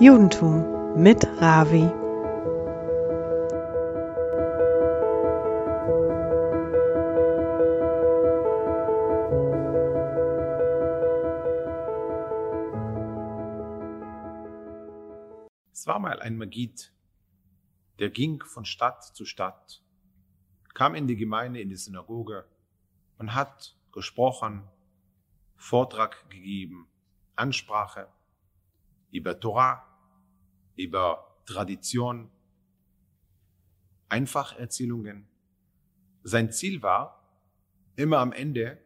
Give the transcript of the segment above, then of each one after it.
Judentum mit Ravi. Es war mal ein Magid, der ging von Stadt zu Stadt, kam in die Gemeinde, in die Synagoge und hat gesprochen, Vortrag gegeben, Ansprache über Torah, über Tradition, Einfacherzählungen. Sein Ziel war, immer am Ende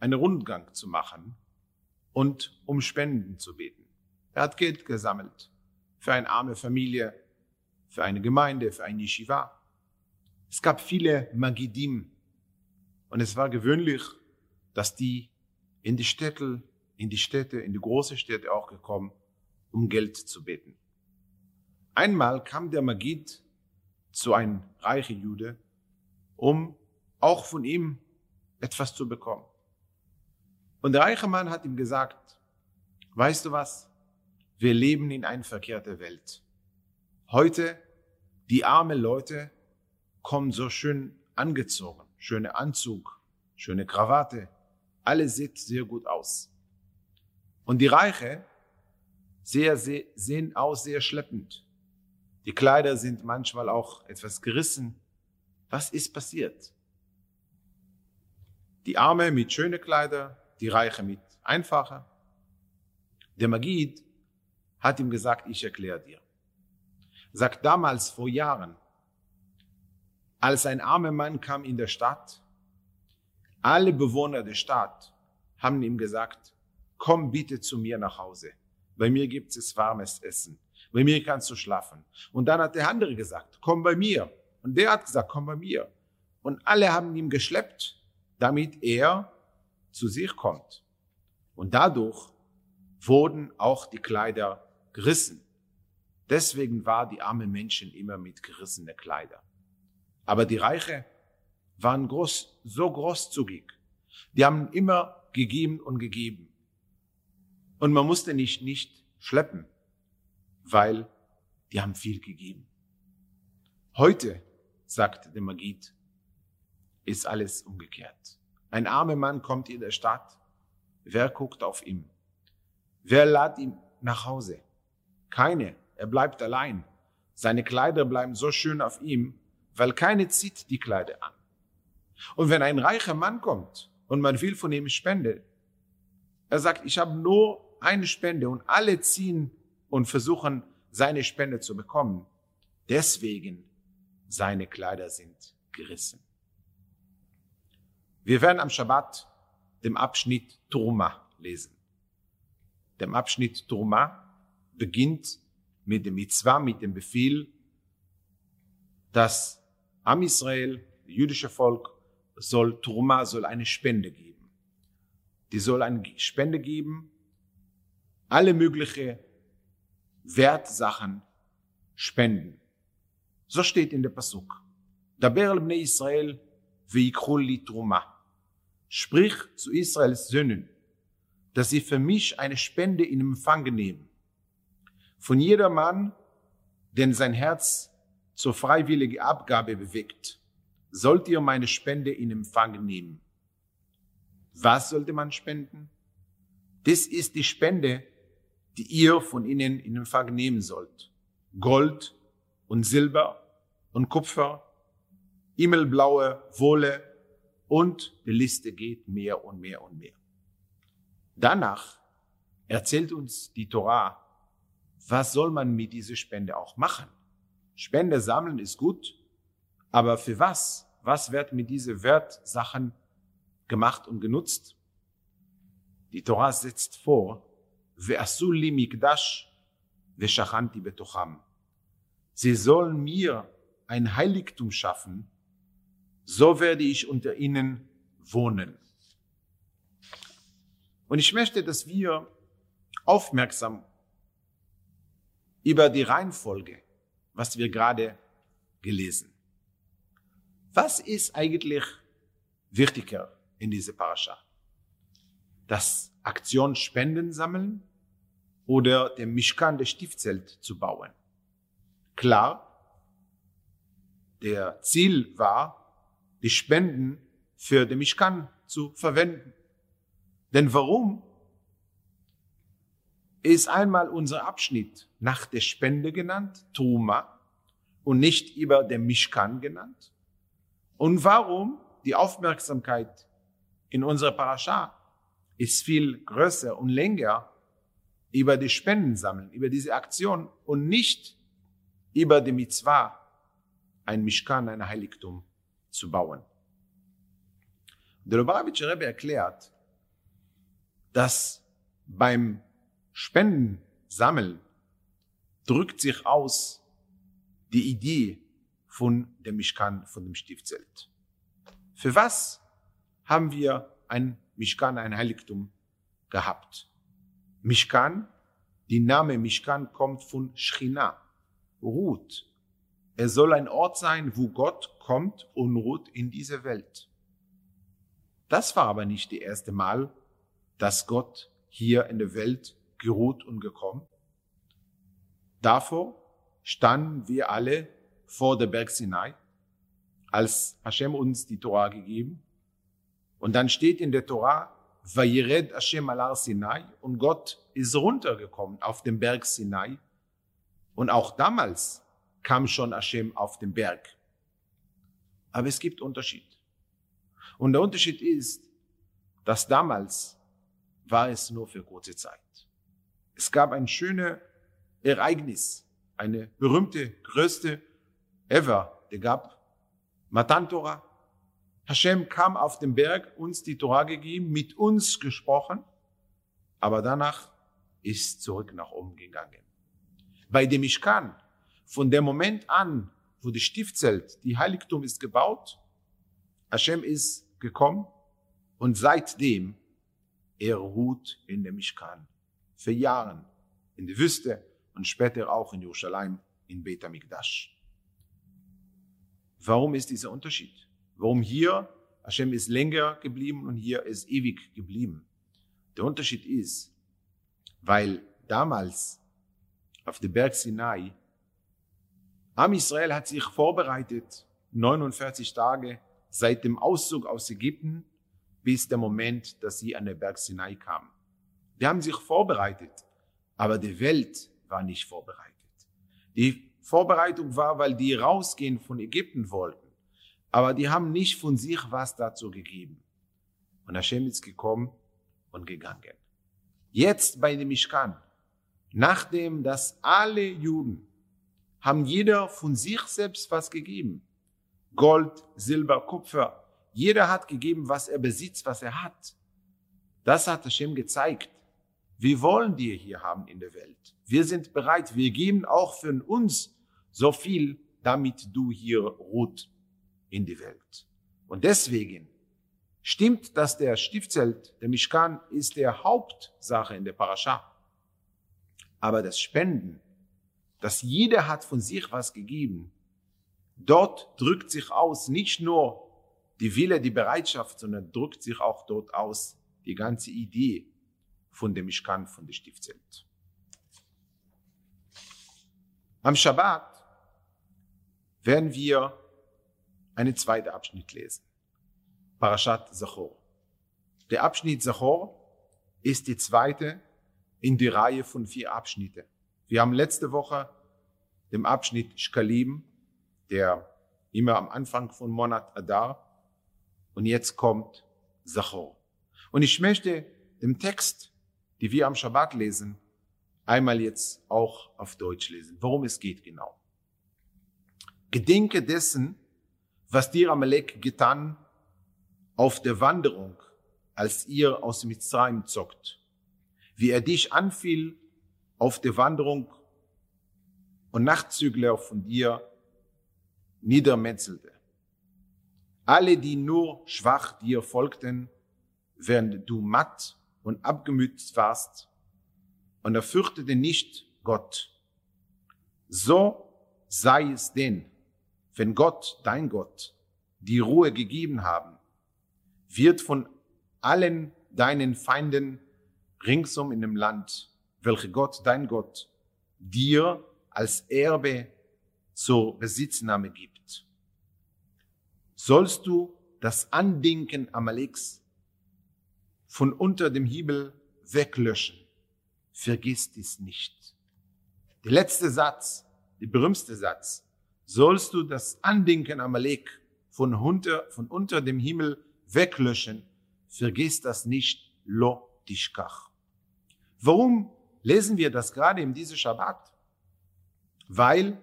einen Rundgang zu machen und um Spenden zu beten. Er hat Geld gesammelt für eine arme Familie, für eine Gemeinde, für ein Yeshiva. Es gab viele Magidim und es war gewöhnlich, dass die in die Städte, in die Städte, in die große Städte auch gekommen, um Geld zu beten. Einmal kam der Magid zu einem reichen Jude, um auch von ihm etwas zu bekommen. Und der reiche Mann hat ihm gesagt, weißt du was? Wir leben in einer verkehrten Welt. Heute, die armen Leute kommen so schön angezogen, schöne Anzug, schöne Krawatte, alles sieht sehr gut aus. Und die Reiche sehr, sehr, sehen aus sehr schleppend. Die Kleider sind manchmal auch etwas gerissen. Was ist passiert? Die Arme mit schöne Kleider, die Reiche mit einfacher. Der Magid hat ihm gesagt, ich erkläre dir. Sagt damals vor Jahren, als ein armer Mann kam in der Stadt, alle Bewohner der Stadt haben ihm gesagt, komm bitte zu mir nach Hause. Bei mir gibt es warmes Essen. Bei mir kannst du schlafen. Und dann hat der andere gesagt, komm bei mir. Und der hat gesagt, komm bei mir. Und alle haben ihm geschleppt, damit er zu sich kommt. Und dadurch wurden auch die Kleider gerissen. Deswegen war die arme Menschen immer mit gerissene Kleider. Aber die Reiche waren groß, so großzügig. Die haben immer gegeben und gegeben. Und man musste nicht, nicht schleppen, weil die haben viel gegeben. Heute, sagt der Magid, ist alles umgekehrt. Ein armer Mann kommt in der Stadt. Wer guckt auf ihn? Wer lädt ihn nach Hause? Keine. Er bleibt allein. Seine Kleider bleiben so schön auf ihm, weil keine zieht die Kleider an. Und wenn ein reicher Mann kommt und man will von ihm Spende, er sagt, ich habe nur eine Spende und alle ziehen und versuchen, seine Spende zu bekommen. Deswegen seine Kleider sind gerissen. Wir werden am Schabbat dem Abschnitt Turma lesen. Dem Abschnitt Turma beginnt mit dem Mitzvah, mit dem Befehl, dass Am Israel, jüdische Volk, soll Turma, soll eine Spende geben. Die soll eine Spende geben alle mögliche Wertsachen spenden. So steht in der Pasuk. Daber bnei Israel veikru li truma. Sprich zu Israels Söhnen, dass sie für mich eine Spende in Empfang nehmen. Von jedermann, den sein Herz zur freiwilligen Abgabe bewegt, sollt ihr meine Spende in Empfang nehmen. Was sollte man spenden? Das ist die Spende, die ihr von ihnen in Empfang nehmen sollt. Gold und Silber und Kupfer, himmelblaue Wolle und die Liste geht mehr und mehr und mehr. Danach erzählt uns die Torah, was soll man mit dieser Spende auch machen? Spende sammeln ist gut, aber für was? Was wird mit diesen Wertsachen gemacht und genutzt? Die Torah setzt vor, ועשו לי מקדש ושכנתי בתוכם. Sie sollen mir ein Heiligtum schaffen, so werde ich unter ihnen wohnen. Und ich möchte, dass wir aufmerksam über die Reihenfolge, was wir gerade gelesen. Was ist eigentlich wichtiger in dieser Parascha? Das Aktion Spenden sammeln oder dem Mishkan, der Stiftzelt, zu bauen. Klar, der Ziel war, die Spenden für den Mishkan zu verwenden. Denn warum ist einmal unser Abschnitt nach der Spende genannt, Truma, und nicht über den Mishkan genannt? Und warum die Aufmerksamkeit in unserer Parascha ist viel größer und länger über die Spenden sammeln, über diese Aktion und nicht über die Mitzvah, ein Mishkan, ein Heiligtum zu bauen. Der Lubavitcher Rebbe erklärt, dass beim Spendensammeln drückt sich aus die Idee von dem Mishkan, von dem Stiftzelt. Für was haben wir ein Mishkan, ein Heiligtum gehabt? Mishkan, die Name Mishkan kommt von Shchina, ruht. Er soll ein Ort sein, wo Gott kommt und ruht in diese Welt. Das war aber nicht die erste Mal, dass Gott hier in der Welt geruht und gekommen. Davor standen wir alle vor der Berg Sinai, als Hashem uns die Torah gegeben. Und dann steht in der Torah, Vayired Hashem alar Sinai, und Gott ist runtergekommen auf den Berg Sinai. Und auch damals kam schon Hashem auf den Berg. Aber es gibt Unterschied. Und der Unterschied ist, dass damals war es nur für kurze Zeit. Es gab ein schönes Ereignis, eine berühmte, größte ever, der gab Matan Torah. Hashem kam auf den Berg, uns die Torah gegeben, mit uns gesprochen, aber danach ist zurück nach oben gegangen. Bei dem Mishkan, von dem Moment an, wo die Stiftzelt, die Heiligtum ist gebaut, Hashem ist gekommen und seitdem er ruht in dem Mishkan für Jahre in der Wüste und später auch in Jerusalem in Beit HaMikdash. Warum ist dieser Unterschied? Warum hier Hashem ist länger geblieben und hier ist ewig geblieben? Der Unterschied ist, weil damals auf dem Berg Sinai Am Israel hat sich vorbereitet 49 Tage seit dem Auszug aus Ägypten bis der Moment, dass sie an den Berg Sinai kamen. Die haben sich vorbereitet, aber die Welt war nicht vorbereitet. Die Vorbereitung war, weil die rausgehen von Ägypten wollten, aber die haben nicht von sich was dazu gegeben. Und Hashem ist gekommen und gegangen. Jetzt bei dem Mishkan, nachdem dass alle Juden haben jeder von sich selbst was gegeben. Gold, Silber, Kupfer. Jeder hat gegeben, was er besitzt, was er hat. Das hat Hashem gezeigt. Wir wollen dir hier haben in der Welt. Wir sind bereit. Wir geben auch für uns so viel, damit du hier ruht in die Welt. Und deswegen stimmt, dass der Stiftzelt, der Mishkan, ist der Hauptsache in der Parascha. Aber das Spenden, dass jeder hat von sich was gegeben, dort drückt sich aus nicht nur die Wille, die Bereitschaft, sondern drückt sich auch dort aus die ganze Idee von dem Mishkan, von der Stiftzelt. Am Shabbat werden wir einen zweiten Abschnitt lesen. Parashat Zachor. Der Abschnitt Zachor ist die zweite in die Reihe von vier Abschnitte. Wir haben letzte Woche den Abschnitt Shkalim, der immer am Anfang von Monat Adar, und jetzt kommt Zachor. Und ich möchte den Text die wir am Schabbat lesen, einmal jetzt auch auf Deutsch lesen. Worum es geht genau. Gedenke dessen, was dir Amalek getan auf der Wanderung, als ihr aus Mitzrayim zockt, wie er dich anfiel auf der Wanderung und Nachtzügler von dir niedermetzelte. Alle, die nur schwach dir folgten, während du matt und abgemüht warst und er fürchtete nicht Gott. So sei es denn, wenn Gott, dein Gott, die Ruhe gegeben haben, wird von allen deinen Feinden ringsum in dem Land welche Gott, dein Gott, dir als Erbe zur Besitznahme gibt. Sollst du das Andenken Amaleks von unter dem Himmel weglöschen, vergiss dies nicht. Der letzte Satz, der berühmte Satz, sollst du das Andenken Amalek von unter, von unter dem Himmel weglöschen, vergiss das nicht, lo tishkach. Warum lesen wir das gerade in diesem Schabbat? Weil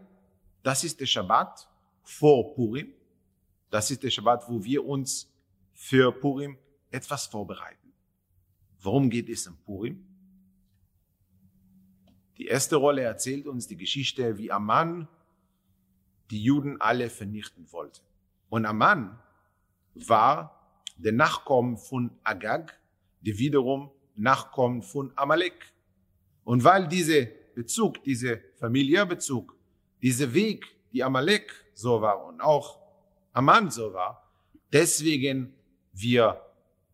das ist der Schabbat vor Purim. Das ist der Schabbat, wo wir uns für Purim etwas vorbereiten. Worum geht es in Purim? Die erste Rolle erzählt uns die Geschichte, wie Amman die Juden alle vernichten wollte. Und Amman war der Nachkommen von Agag, der wiederum Nachkommen von Amalek. Und weil dieser Bezug, dieser Familiärbezug, dieser Weg, die Amalek so war und auch Amman so war, deswegen wir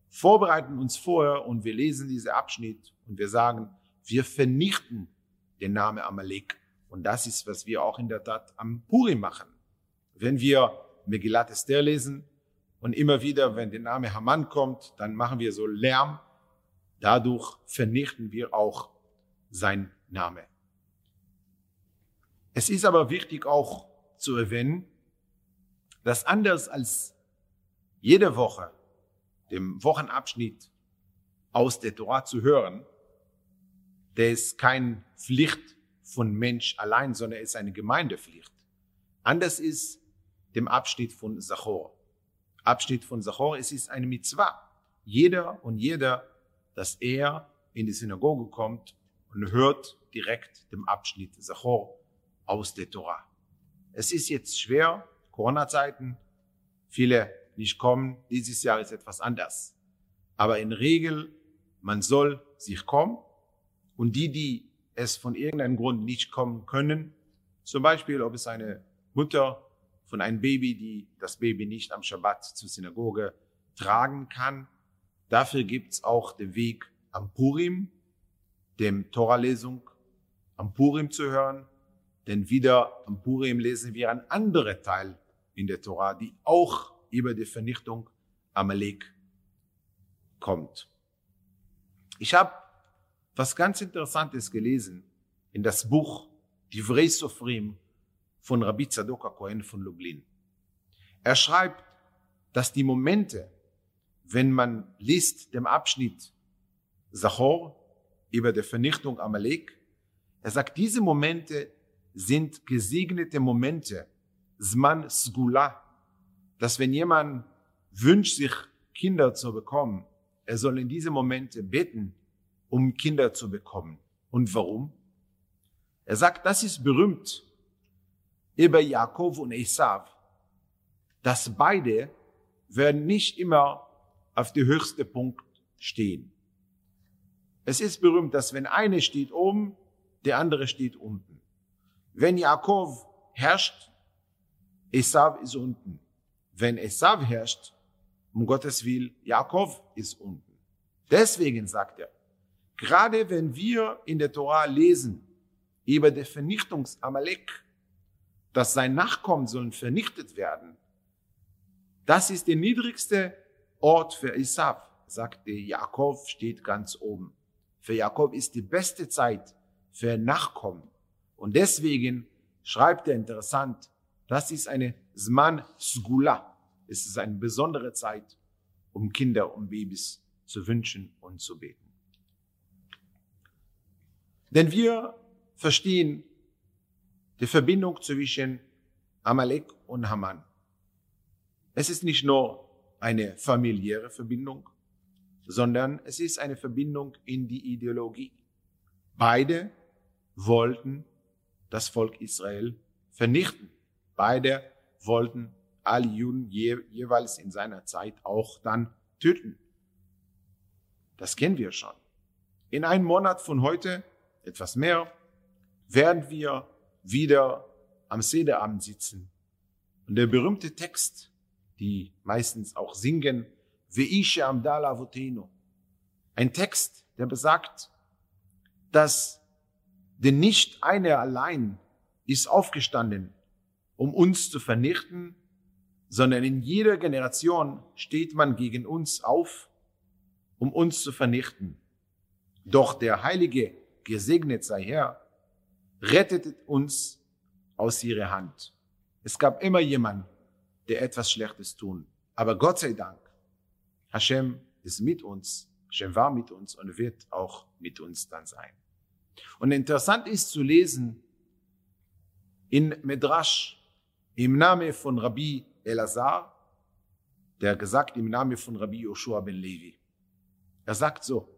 vorbereiten uns vorher und wir lesen diesen Abschnitt und wir sagen, wir vernichten den Namen Amalek. Und das ist, was wir auch in der Tat am Purim machen. Wenn wir Megillat Esther lesen und immer wieder, wenn der Name Haman kommt, dann machen wir so Lärm. Dadurch vernichten wir auch sein Name. Es ist aber wichtig auch zu erwähnen, dass anders als jede Woche dem Wochenabschnitt aus der Torah zu hören, der ist kein Pflicht von Mensch allein, sondern ist eine Gemeindepflicht. Anders ist dem Abschnitt von Sachor. Abschnitt von Sachor, es ist eine Mitzvah. Jeder und jeder, dass er in die Synagoge kommt und hört direkt dem Abschnitt Sachor aus der Torah. Es ist jetzt schwer, Corona-Zeiten, viele nicht kommen. Dieses Jahr ist etwas anders. Aber in Regel, man soll sich kommen und die, die es von irgendeinem Grund nicht kommen können, zum Beispiel, ob es eine Mutter von einem Baby, die das Baby nicht am Schabbat zur Synagoge tragen kann, dafür gibt's auch den Weg am Purim, dem Torah-Lesung, am Purim zu hören, denn wieder am Purim lesen wir ein anderer Teil in der Torah, die auch über die Vernichtung Amalek kommt. Ich habe was ganz Interessantes gelesen in das Buch Divrei Sofrim von Rabbi Tzadok Cohen von Lublin. Er schreibt, dass die Momente, wenn man liest dem Abschnitt Sachor über die Vernichtung Amalek, er sagt, diese Momente sind gesegnete Momente, Zman Sgula, dass wenn jemand wünscht, sich Kinder zu bekommen, er soll in diese Momente beten, um Kinder zu bekommen. Und warum? Er sagt, das ist berühmt über Jakob und Esav, dass beide werden nicht immer auf der höchste Punkt stehen. Es ist berühmt, dass wenn eine steht oben, der andere steht unten. Wenn Jakob herrscht, Esav ist unten. Wenn Esav herrscht, um Gottes Willen, Jakob ist unten. Deswegen sagt er, gerade wenn wir in der Torah lesen über die Vernichtungsamalek, dass sein Nachkommen sollen vernichtet werden, das ist der niedrigste Ort für Esav, sagte Jakob, steht ganz oben. Für Jakob ist die beste Zeit für Nachkommen. Und deswegen schreibt er interessant, das ist eine Zman Sgula. Es ist eine besondere Zeit, um Kinder und Babys zu wünschen und zu beten. Denn wir verstehen die Verbindung zwischen Amalek und Haman. Es ist nicht nur eine familiäre Verbindung, sondern es ist eine Verbindung in die Ideologie. Beide wollten das Volk Israel vernichten. Beide wollten alle Juden je, jeweils in seiner Zeit auch dann töten. Das kennen wir schon. In einem Monat von heute, etwas mehr, werden wir wieder am Sederabend sitzen. Und der berühmte Text, die meistens auch singen, Veisha Amdala Voteno. Ein Text, der besagt, dass denn nicht einer allein ist aufgestanden, um uns zu vernichten, sondern in jeder Generation steht man gegen uns auf, um uns zu vernichten. Doch der Heilige, gesegnet sei Herr, rettet uns aus ihrer Hand. Es gab immer jemand, der etwas Schlechtes tun. Aber Gott sei Dank, Hashem ist mit uns, Hashem war mit uns und wird auch mit uns dann sein. Und interessant ist zu lesen in Medrash im Namen von Rabbi Elazar, der gesagt im Namen von Rabbi Joshua ben Levi. Er sagt so,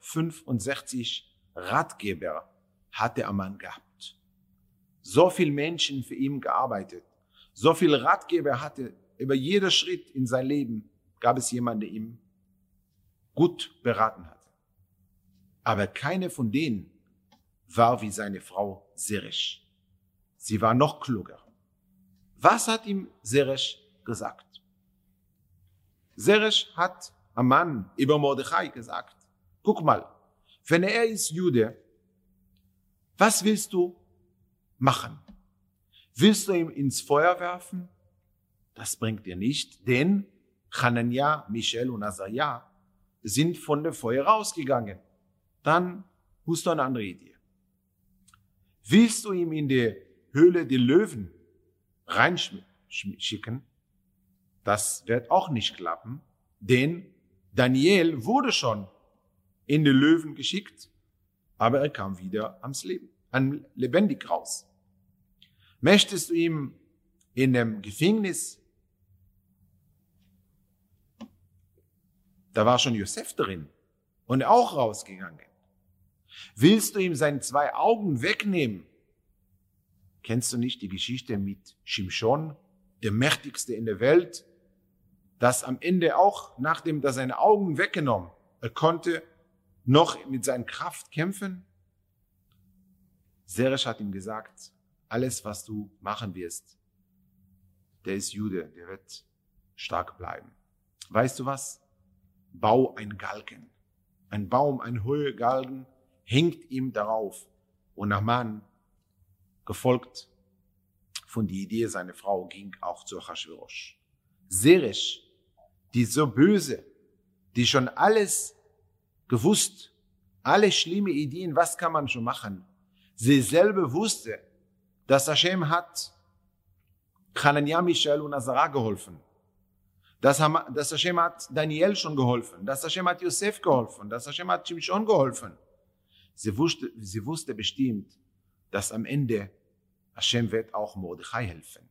365 Ratgeber hatte Aman gehabt. So viel Menschen für ihn gearbeitet. So viel Ratgeber hatte über jeder Schritt in sein Leben gab es jemanden, der ihm gut beraten hat. Aber keine von denen war wie seine Frau Seresh. Sie war noch kluger. Was hat ihm Seresh gesagt? Seresh hat am Mann über Mordechai gesagt, guck mal, wenn er ist Jude, was willst du machen? Willst du ihn ins Feuer werfen? Das bringt dir nicht, denn Hanania, Michel und Azaria sind von dem Feuer rausgegangen. Dann musst du eine andere Idee. Willst du ihm in die Höhle der Löwen reinschicken? Das wird auch nicht klappen, denn Daniel wurde schon in die Löwen geschickt, aber er kam wieder ans Leben, an lebendig raus. Möchtest du ihm in dem Gefängnis, da war schon Josef drin und auch rausgegangen. Willst du ihm seine zwei Augen wegnehmen? Kennst du nicht die Geschichte mit Shimshon, der mächtigste in der Welt, das am Ende auch, nachdem er seine Augen weggenommen, er konnte noch mit seiner Kraft kämpfen? Seresh hat ihm gesagt, alles, was du machen wirst, der ist Jude, der wird stark bleiben. Weißt du was? Bau ein Galgen. Ein Baum, ein hoher Galgen, hängt ihm darauf. Und Naaman, gefolgt von der Idee seiner Frau, ging auch zu Achashverosh. Seresh, die so böse, die schon alles gewusst, alle schlimme Ideen, was kann man schon machen? Sie selber wusste, dass Hashem hat Hanania, Michel und Azara geholfen. Dass, dass Hashem hat Daniel schon geholfen. Dass Hashem hat Yosef geholfen. Dass Hashem hat Shimshon geholfen. Sie wusste, sie wusste bestimmt, dass am Ende Hashem wird auch Mordechai helfen.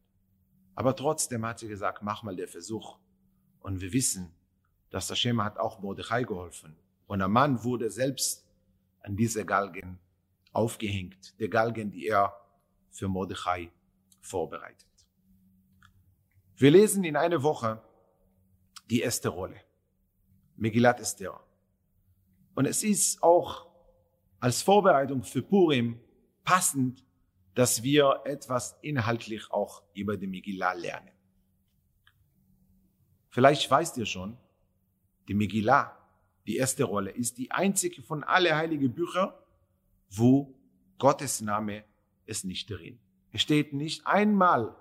Aber trotzdem hat sie gesagt, mach mal den Versuch. Und wir wissen, dass Hashem hat auch Mordechai geholfen. Und der Mann wurde selbst an diese Galgen aufgehängt. Der Galgen, die er für Mordechai vorbereitet. Wir lesen in einer Woche die erste Rolle. Megillat Esther. Und es ist auch als Vorbereitung für Purim passend, dass wir etwas inhaltlich auch über die Megillah lernen. Vielleicht weißt ihr schon, die Megillah, die erste Rolle, ist die einzige von alle heiligen Bücher, wo Gottes Name ist nicht drin. Es steht nicht einmal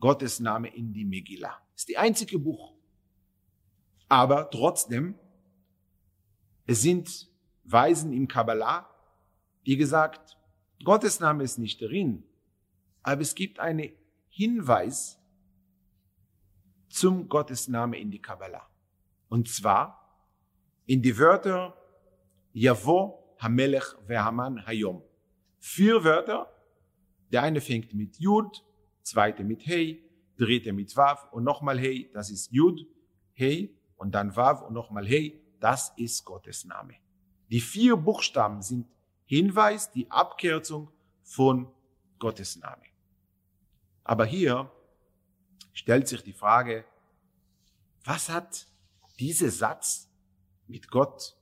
Gottes Name in die Megillah. Ist die einzige Buch. Aber trotzdem, es sind Weisen im Kabbalah, wie gesagt, Gottes Name ist nicht drin, aber es gibt einen Hinweis zum Gottesname in die Kabbalah. Und zwar in die Wörter Yavo Hamelech Vehaman Hayom. Vier Wörter. Der eine fängt mit Jud, zweite mit Hey, dritte mit Wav und nochmal Hey, das ist Jud, Hey und dann Wav und nochmal Hey, das ist Gottes Name. Die vier Buchstaben sind Hinweis, die Abkürzung von Gottes Name. Aber hier stellt sich die Frage, was hat dieser Satz mit Gott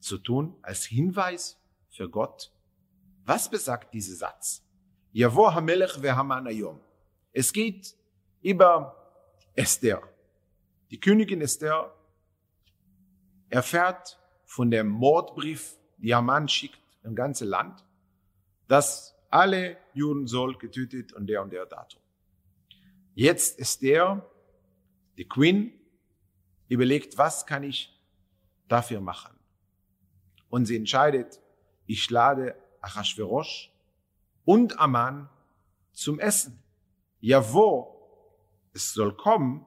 zu tun als Hinweis für Gott? Was besagt dieser Satz? Yavo Hamelech ve'Haman. Es geht über Esther. Die Königin Esther erfährt von dem Mordbrief, die Haman schickt im ganzen Land, dass alle Juden soll getötet und der und der Datum. Jetzt ist der, die Queen, überlegt, was kann ich dafür machen? Und sie entscheidet, ich lade Achashverosh und Aman zum Essen. Ja, wo es soll kommen,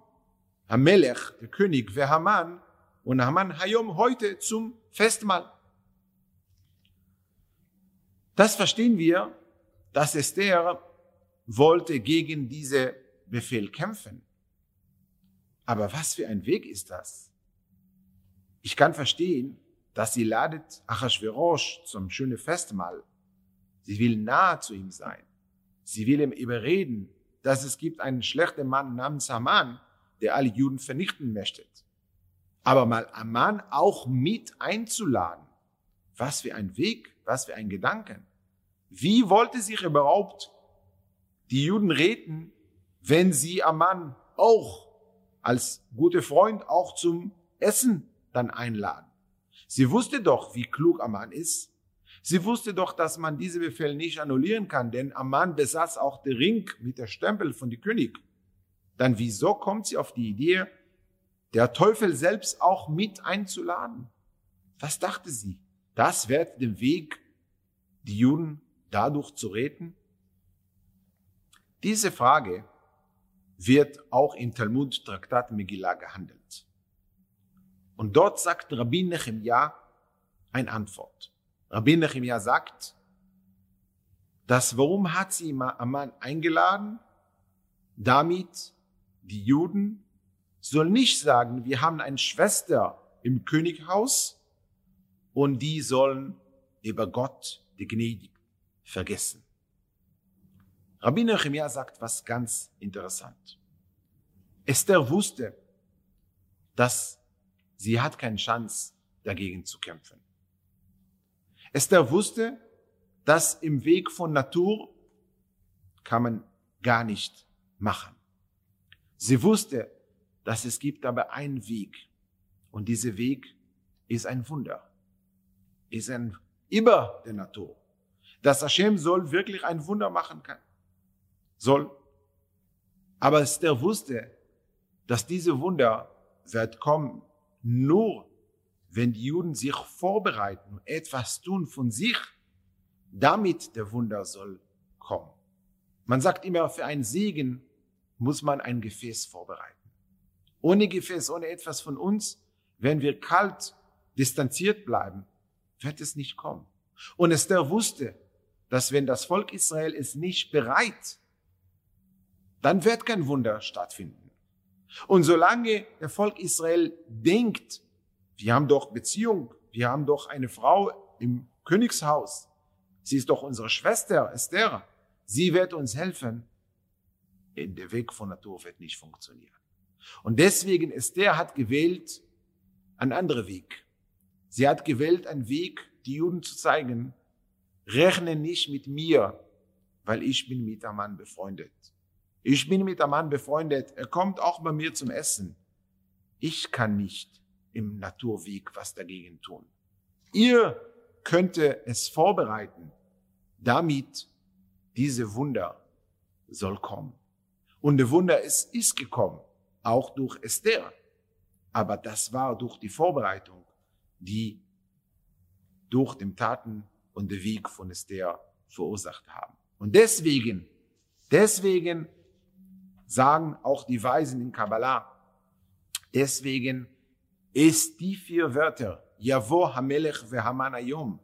Hamelech, der König, wer Haman und Haman Hayom heute zum Festmahl. Das verstehen wir, dass Esther wollte gegen diese Befehl kämpfen. Aber was für ein Weg ist das? Ich kann verstehen, dass sie ladet Achashverosh zum schönen Festmahl. Sie will nahe zu ihm sein. Sie will ihm überreden, dass es gibt einen schlechten Mann namens Haman, der alle Juden vernichten möchte. Aber mal Aman auch mit einzuladen. Was für ein Weg, was für ein Gedanken. Wie wollte sich überhaupt die Juden reden, wenn sie Aman auch als gute Freund auch zum Essen dann einladen? Sie wusste doch, wie klug Aman ist. Sie wusste doch, dass man diese Befehl nicht annullieren kann, denn Aman besaß auch den Ring mit der Stempel von die König. Dann wieso kommt sie auf die Idee, der Teufel selbst auch mit einzuladen? Was dachte sie? Das wird den Weg, die Juden dadurch zu retten? Diese Frage wird auch im Talmud-Traktat Megillah gehandelt. Und dort sagt Rabbi Nehemiah eine Antwort. Rabbi Nehemiah sagt, dass warum hat sie Amman eingeladen? Damit die Juden sollen nicht sagen, wir haben eine Schwester im Könighaus und die sollen über Gott, die gnädig, vergessen. Rabbi Nehemiah sagt was ganz interessant. Esther wusste, dass sie hat keine Chance, dagegen zu kämpfen. Esther wusste, dass im Weg von Natur kann man gar nicht machen. Sie wusste, dass es gibt aber einen Weg. Und dieser Weg ist ein Wunder. Ist ein über der Natur. Dass Hashem soll wirklich ein Wunder machen kann. Soll. Aber Esther wusste, dass diese Wunder wird kommen nur, wenn die Juden sich vorbereiten und etwas tun von sich, damit der Wunder soll kommen. Man sagt immer, für einen Segen muss man ein Gefäß vorbereiten. Ohne Gefäß, ohne etwas von uns, wenn wir kalt, distanziert bleiben, wird es nicht kommen. Und Esther wusste, dass wenn das Volk Israel ist nicht bereit, dann wird kein Wunder stattfinden. Und solange der Volk Israel denkt, wir haben doch Beziehung, wir haben doch eine Frau im Königshaus, sie ist doch unsere Schwester Esther, sie wird uns helfen, der Weg von Natur wird nicht funktionieren. Und deswegen Esther hat gewählt einen anderen Weg. Sie hat gewählt einen Weg, die Juden zu zeigen, rechne nicht mit mir, weil ich bin mit Mann befreundet. Ich bin mit einem Mann befreundet, er kommt auch bei mir zum Essen. Ich kann nicht im Naturweg was dagegen tun. Ihr könnte es vorbereiten, damit diese Wunder soll kommen. Und der Wunder ist, ist gekommen, auch durch Esther. Aber das war durch die Vorbereitung, die durch den Taten und den Weg von Esther verursacht haben. Und deswegen, deswegen sagen auch die Weisen in Kabbalah, deswegen ist die vier Wörter, Yavo Hamelech veHaman Ayom,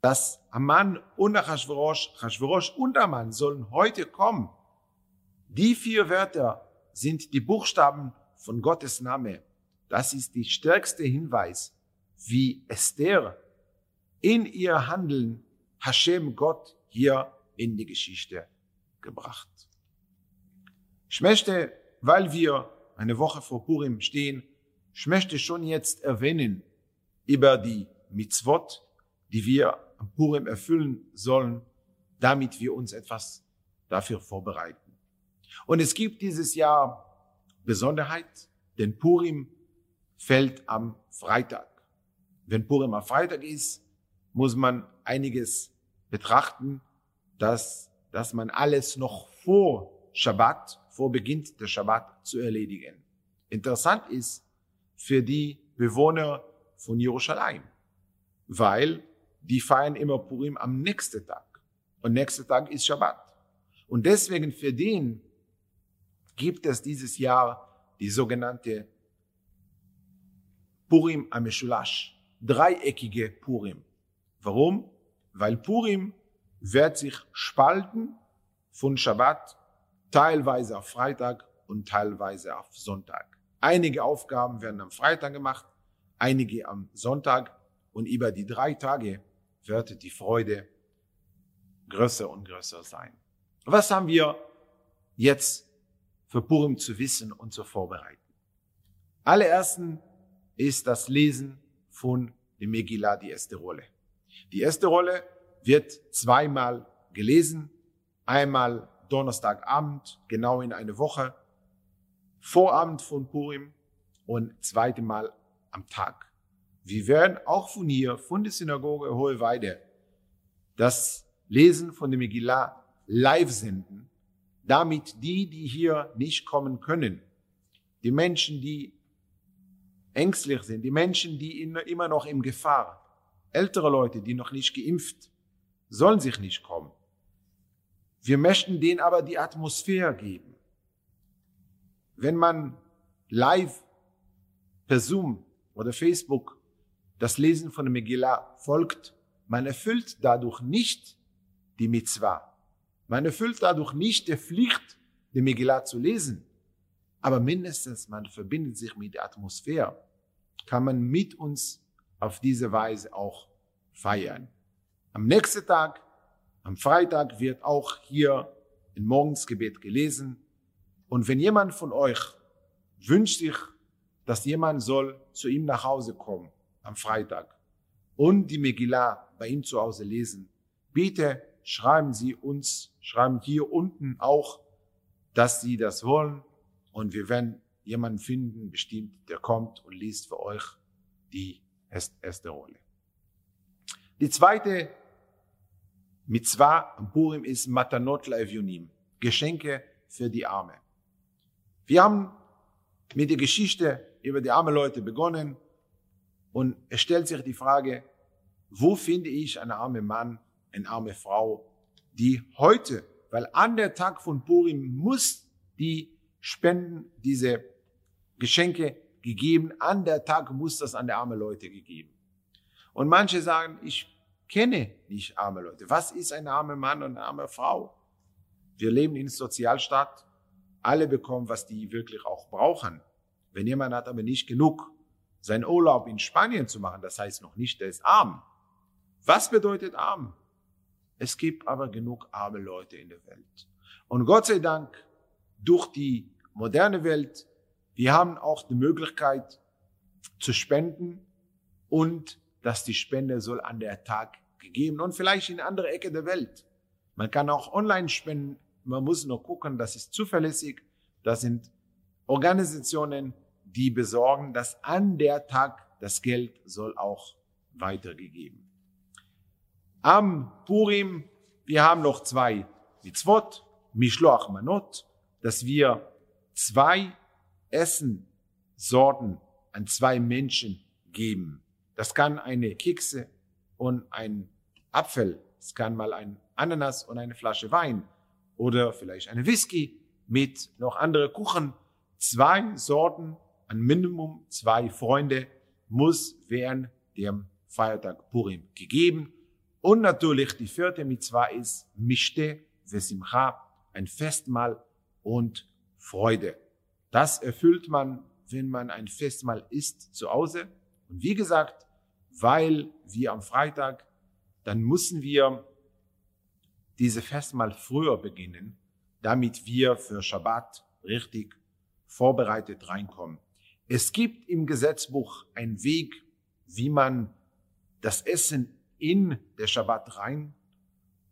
dass Haman und Achashverosh, Achashverosh und Haman sollen heute kommen, die vier Wörter sind die Buchstaben von Gottes Name. Das ist die stärkste Hinweis, wie Esther in ihr Handeln Hashem Gott hier in die Geschichte gebracht. Ich möchte, weil wir eine Woche vor Purim stehen, ich möchte schon jetzt erwähnen über die Mitzvot, die wir am Purim erfüllen sollen, damit wir uns etwas dafür vorbereiten. Und es gibt dieses Jahr Besonderheit, denn Purim fällt am Freitag. wenn Purim am Freitag ist, muss man einiges betrachten, dass, dass man alles noch vor Shabbat, vor Beginn der Shabbat zu erledigen. Interessant ist für die Bewohner von Jerusalem, weil die feiern immer Purim am nächsten Tag. Und nächster Tag ist Shabbat. Und deswegen für den gibt es dieses Jahr die sogenannte Purim Ameshulash, dreieckige Purim. Warum? Weil Purim wird sich spalten von Shabbat, teilweise auf Freitag und teilweise auf Sonntag. Einige Aufgaben werden am Freitag gemacht, einige am Sonntag und über die drei Tage wird die Freude größer und größer sein. Was haben wir jetzt für Purim zu wissen und zu vorbereiten? Allerersten ist das Lesen von dem Megillah die erste Rolle. Die erste Rolle wird zweimal gelesen, einmal Donnerstagabend, genau in eine Woche, Vorabend von Purim und zweite Mal am Tag. Wir werden auch von hier, von der Synagoge Hoheweide, das Lesen von dem Megillah live senden, damit die, die hier nicht kommen können, die Menschen, die ängstlich sind, die Menschen, die immer noch in Gefahr, ältere Leute, die noch nicht geimpft, sollen sich nicht kommen. Wir möchten denen aber die Atmosphäre geben. Wenn man live per Zoom oder Facebook das Lesen von der Megillah folgt, man erfüllt dadurch nicht die Mitzvah. Man erfüllt dadurch nicht die Pflicht, die Megillah zu lesen. Aber mindestens man verbindet sich mit der Atmosphäre kann man mit uns auf diese Weise auch feiern. Am nächsten Tag, am Freitag, wird auch hier ein Morgensgebet gelesen. Und wenn jemand von euch wünscht sich, dass jemand soll zu ihm nach Hause kommen am Freitag und die Megillah bei ihm zu Hause lesen, bitte schreiben Sie uns, schreiben hier unten auch, dass Sie das wollen und wir werden jemanden finden, bestimmt, der kommt und liest für euch die erste Rolle. Die zweite Mitzvah Purim ist Matanot Laevionim, Geschenke für die Arme. Wir haben mit der Geschichte über die armen Leute begonnen und es stellt sich die Frage, wo finde ich einen armen Mann, eine arme Frau, die heute, weil an der Tag von Purim muss die spenden, diese Geschenke gegeben. An der Tag muss das an der arme Leute gegeben. Und manche sagen, ich kenne nicht arme Leute. Was ist ein armer Mann und eine arme Frau? Wir leben in Sozialstaat. Alle bekommen, was die wirklich auch brauchen. Wenn jemand hat aber nicht genug, seinen Urlaub in Spanien zu machen, das heißt noch nicht, der ist arm. Was bedeutet arm? Es gibt aber genug arme Leute in der Welt. Und Gott sei Dank, durch die moderne Welt wir haben auch die Möglichkeit zu spenden und dass die Spende soll an der Tag gegeben und vielleicht in andere Ecke der Welt. Man kann auch online spenden. Man muss nur gucken, das ist zuverlässig. Das sind Organisationen, die besorgen, dass an der Tag das Geld soll auch weitergegeben. Am Purim, wir haben noch zwei Mitzvot, Mishloach Manot, dass wir zwei Essensorten an zwei Menschen geben. Das kann eine Kekse und ein Apfel. Es kann mal ein Ananas und eine Flasche Wein oder vielleicht eine Whisky mit noch andere Kuchen. Zwei Sorten an Minimum zwei Freunde muss während dem Feiertag Purim gegeben. Und natürlich die vierte Mitzvah ist Mishte Vesimcha, ein Festmahl und Freude. Das erfüllt man, wenn man ein Festmahl isst zu Hause. Und wie gesagt, weil wir am Freitag, dann müssen wir diese Festmahl früher beginnen, damit wir für Schabbat richtig vorbereitet reinkommen. Es gibt im Gesetzbuch einen Weg, wie man das Essen in der Schabbat rein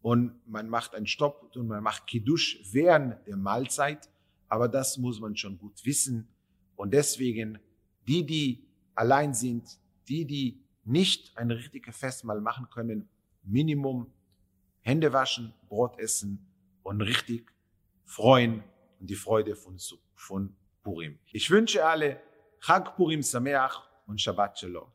und man macht einen Stopp und man macht Kiddush während der Mahlzeit. Aber das muss man schon gut wissen. Und deswegen, die, die allein sind, die, die nicht ein richtiges Festmahl machen können, Minimum Hände waschen, Brot essen und richtig freuen und die Freude von, von Purim. Ich wünsche alle Chag Purim Sameach und Shabbat Shalom.